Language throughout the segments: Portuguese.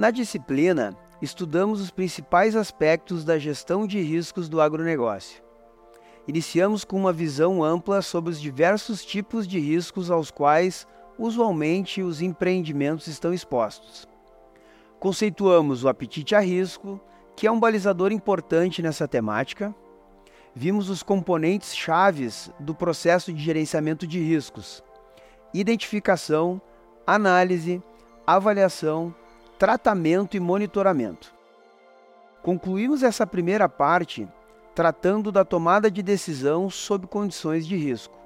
Na disciplina, estudamos os principais aspectos da gestão de riscos do agronegócio. Iniciamos com uma visão ampla sobre os diversos tipos de riscos aos quais usualmente os empreendimentos estão expostos. Conceituamos o apetite a risco, que é um balizador importante nessa temática. Vimos os componentes chaves do processo de gerenciamento de riscos: identificação, análise, avaliação, tratamento e monitoramento. Concluímos essa primeira parte tratando da tomada de decisão sob condições de risco,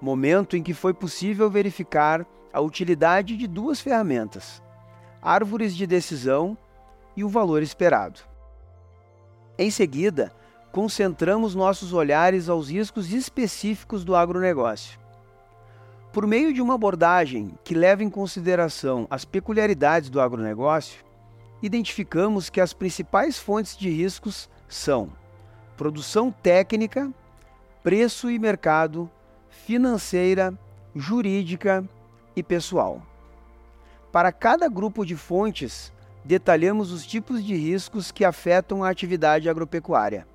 momento em que foi possível verificar a utilidade de duas ferramentas: árvores de decisão e o valor esperado. Em seguida, concentramos nossos olhares aos riscos específicos do agronegócio. Por meio de uma abordagem que leva em consideração as peculiaridades do agronegócio, identificamos que as principais fontes de riscos são produção técnica, preço e mercado, financeira, jurídica e pessoal. Para cada grupo de fontes, detalhamos os tipos de riscos que afetam a atividade agropecuária.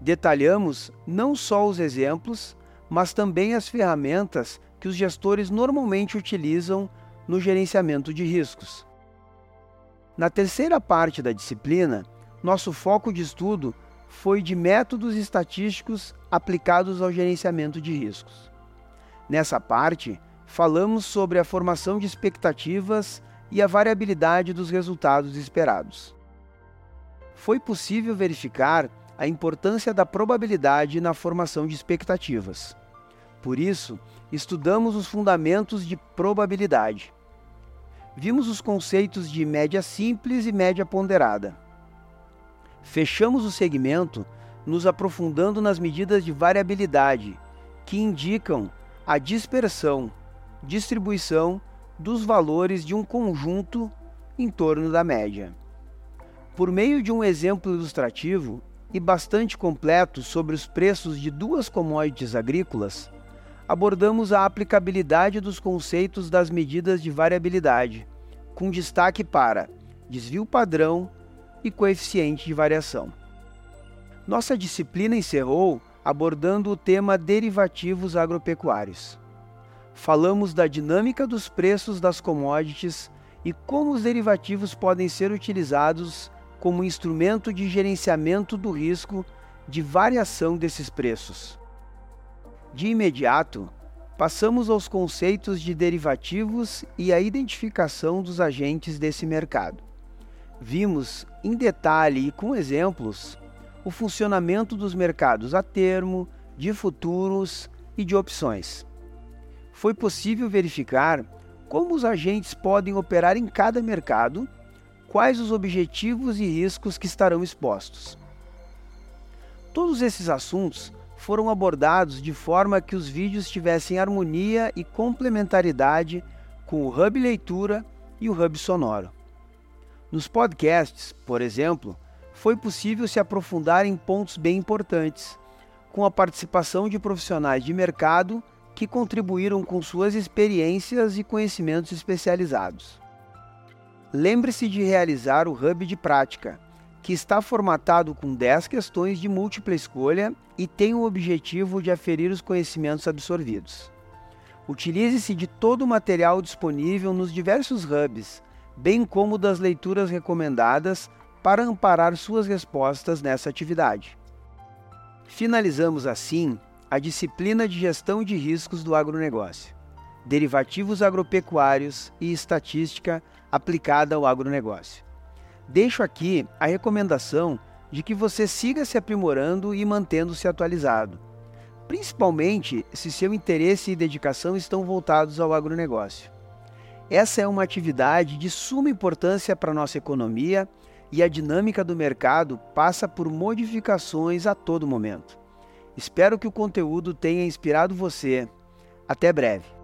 Detalhamos não só os exemplos, mas também as ferramentas que os gestores normalmente utilizam no gerenciamento de riscos. Na terceira parte da disciplina, nosso foco de estudo foi de métodos estatísticos aplicados ao gerenciamento de riscos. Nessa parte, falamos sobre a formação de expectativas e a variabilidade dos resultados esperados. Foi possível verificar a importância da probabilidade na formação de expectativas. Por isso, estudamos os fundamentos de probabilidade. Vimos os conceitos de média simples e média ponderada. Fechamos o segmento nos aprofundando nas medidas de variabilidade, que indicam a dispersão, distribuição dos valores de um conjunto em torno da média. Por meio de um exemplo ilustrativo e bastante completo sobre os preços de duas commodities agrícolas, abordamos a aplicabilidade dos conceitos das medidas de variabilidade, com destaque para desvio padrão e coeficiente de variação. Nossa disciplina encerrou abordando o tema derivativos agropecuários. Falamos da dinâmica dos preços das commodities e como os derivativos podem ser utilizados como instrumento de gerenciamento do risco de variação desses preços. De imediato, passamos aos conceitos de derivativos e a identificação dos agentes desse mercado. Vimos em detalhe e com exemplos o funcionamento dos mercados a termo, de futuros e de opções. Foi possível verificar como os agentes podem operar em cada mercado, quais os objetivos e riscos que estarão expostos. Todos esses assuntos foram abordados de forma que os vídeos tivessem harmonia e complementaridade com o Hub Leitura e o Hub Sonoro. Nos podcasts, por exemplo, foi possível se aprofundar em pontos bem importantes, com a participação de profissionais de mercado que contribuíram com suas experiências e conhecimentos especializados. Lembre-se de realizar o Hub de Prática, que está formatado com 10 questões de múltipla escolha e tem o objetivo de aferir os conhecimentos absorvidos. Utilize-se de todo o material disponível nos diversos hubs, bem como das leituras recomendadas para amparar suas respostas nessa atividade. Finalizamos assim a disciplina de gestão de riscos do agronegócio, derivativos agropecuários e estatística aplicada ao agronegócio. Deixo aqui a recomendação de que você siga se aprimorando e mantendo-se atualizado, principalmente se seu interesse e dedicação estão voltados ao agronegócio. Essa é uma atividade de suma importância para a nossa economia e a dinâmica do mercado passa por modificações a todo momento. Espero que o conteúdo tenha inspirado você. Até breve!